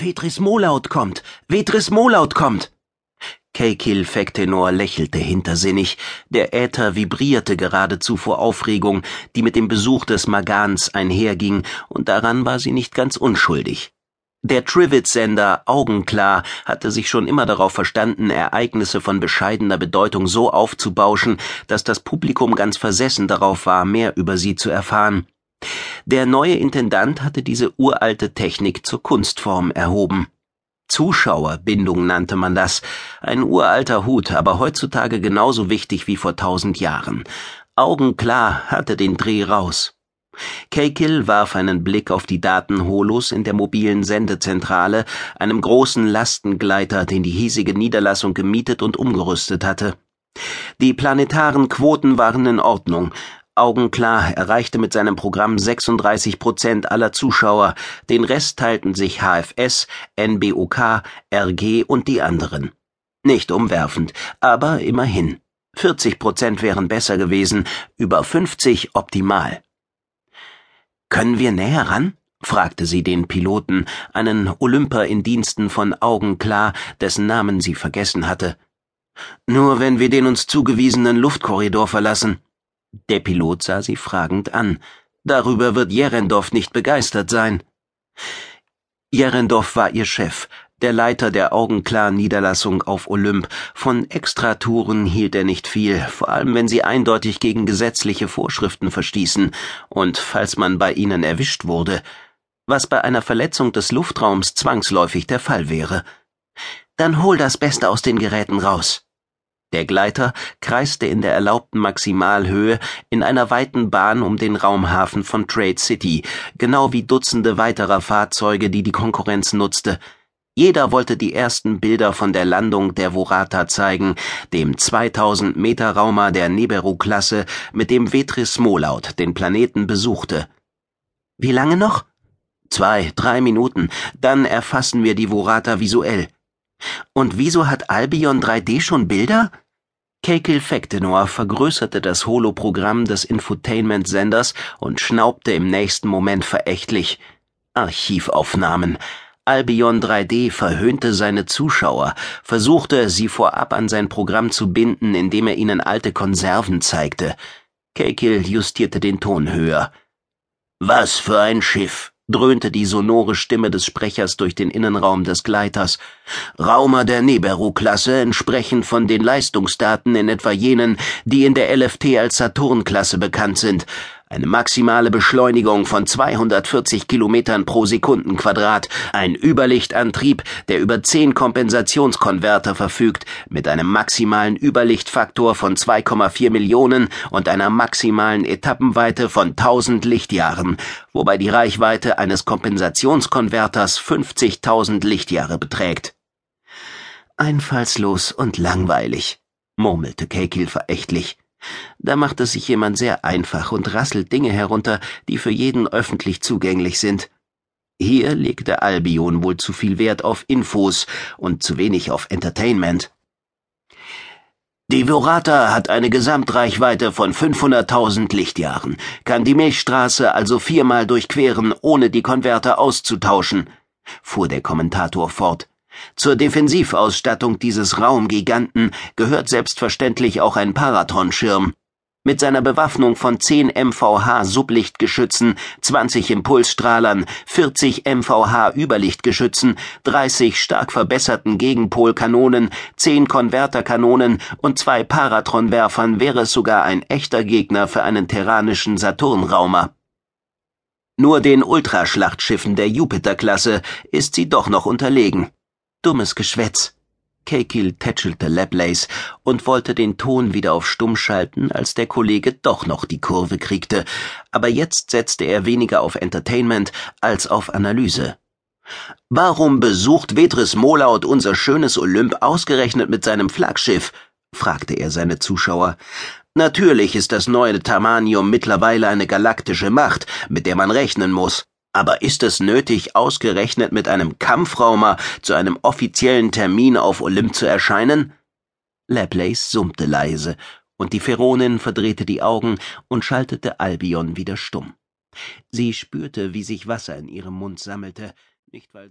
Vetris Molaut kommt! Vetris Molaut kommt! Keikil Fektenor lächelte hintersinnig, der Äther vibrierte geradezu vor Aufregung, die mit dem Besuch des Magans einherging, und daran war sie nicht ganz unschuldig. Der Trivet-Sender Augenklar hatte sich schon immer darauf verstanden, Ereignisse von bescheidener Bedeutung so aufzubauschen, dass das Publikum ganz versessen darauf war, mehr über sie zu erfahren. Der neue Intendant hatte diese uralte Technik zur Kunstform erhoben. Zuschauerbindung nannte man das. Ein uralter Hut, aber heutzutage genauso wichtig wie vor tausend Jahren. Augenklar hatte den Dreh raus. Keikil warf einen Blick auf die Datenholos in der mobilen Sendezentrale, einem großen Lastengleiter, den die hiesige Niederlassung gemietet und umgerüstet hatte. Die planetaren Quoten waren in Ordnung, Augenklar erreichte mit seinem Programm 36 Prozent aller Zuschauer, den Rest teilten sich HFS, NBOK, RG und die anderen. Nicht umwerfend, aber immerhin. 40 Prozent wären besser gewesen, über 50 optimal. Können wir näher ran? fragte sie den Piloten, einen Olymper in Diensten von Augenklar, dessen Namen sie vergessen hatte. Nur wenn wir den uns zugewiesenen Luftkorridor verlassen. Der Pilot sah sie fragend an. Darüber wird Jerendorf nicht begeistert sein. Jerendorf war ihr Chef, der Leiter der Augenklar-Niederlassung auf Olymp. Von Extratouren hielt er nicht viel, vor allem wenn sie eindeutig gegen gesetzliche Vorschriften verstießen und falls man bei ihnen erwischt wurde, was bei einer Verletzung des Luftraums zwangsläufig der Fall wäre. Dann hol das Beste aus den Geräten raus. Der Gleiter kreiste in der erlaubten Maximalhöhe in einer weiten Bahn um den Raumhafen von Trade City, genau wie Dutzende weiterer Fahrzeuge, die die Konkurrenz nutzte. Jeder wollte die ersten Bilder von der Landung der Vorata zeigen, dem 2000 Meter Raumer der Neberu-Klasse, mit dem Vetris Molaut den Planeten besuchte. Wie lange noch? Zwei, drei Minuten, dann erfassen wir die Vorata visuell. Und wieso hat Albion 3D schon Bilder? Keikil Fektenor vergrößerte das Holoprogramm des Infotainment-Senders und schnaubte im nächsten Moment verächtlich. Archivaufnahmen. Albion 3D verhöhnte seine Zuschauer, versuchte, sie vorab an sein Programm zu binden, indem er ihnen alte Konserven zeigte. Keikil justierte den Ton höher. Was für ein Schiff! Dröhnte die sonore Stimme des Sprechers durch den Innenraum des Gleiters. Raumer der Neberu-Klasse entsprechend von den Leistungsdaten in etwa jenen, die in der LFT als Saturn-Klasse bekannt sind eine maximale Beschleunigung von 240 Kilometern pro Sekundenquadrat, ein Überlichtantrieb, der über 10 Kompensationskonverter verfügt, mit einem maximalen Überlichtfaktor von 2,4 Millionen und einer maximalen Etappenweite von 1000 Lichtjahren, wobei die Reichweite eines Kompensationskonverters 50.000 Lichtjahre beträgt. Einfallslos und langweilig, murmelte Keikil verächtlich. Da macht es sich jemand sehr einfach und rasselt Dinge herunter, die für jeden öffentlich zugänglich sind. Hier legte Albion wohl zu viel Wert auf Infos und zu wenig auf Entertainment. Die Vorata hat eine Gesamtreichweite von 500.000 Lichtjahren, kann die Milchstraße also viermal durchqueren, ohne die Konverter auszutauschen, fuhr der Kommentator fort. Zur Defensivausstattung dieses Raumgiganten gehört selbstverständlich auch ein Paratronschirm. Mit seiner Bewaffnung von 10 MVH Sublichtgeschützen, 20 Impulsstrahlern, 40 MVH Überlichtgeschützen, 30 stark verbesserten Gegenpolkanonen, 10 Konverterkanonen und zwei Paratronwerfern wäre es sogar ein echter Gegner für einen terranischen Saturnraumer. Nur den Ultraschlachtschiffen der Jupiter-Klasse ist sie doch noch unterlegen. Dummes Geschwätz. Keikil tätschelte Laplace und wollte den Ton wieder auf Stumm schalten, als der Kollege doch noch die Kurve kriegte, aber jetzt setzte er weniger auf Entertainment als auf Analyse. Warum besucht Vetris Molaut unser schönes Olymp ausgerechnet mit seinem Flaggschiff? fragte er seine Zuschauer. Natürlich ist das neue Tamanium mittlerweile eine galaktische Macht, mit der man rechnen muss. Aber ist es nötig, ausgerechnet mit einem Kampfraumer zu einem offiziellen Termin auf Olymp zu erscheinen? Laplace summte leise, und die Feronin verdrehte die Augen und schaltete Albion wieder stumm. Sie spürte, wie sich Wasser in ihrem Mund sammelte, nicht weil sie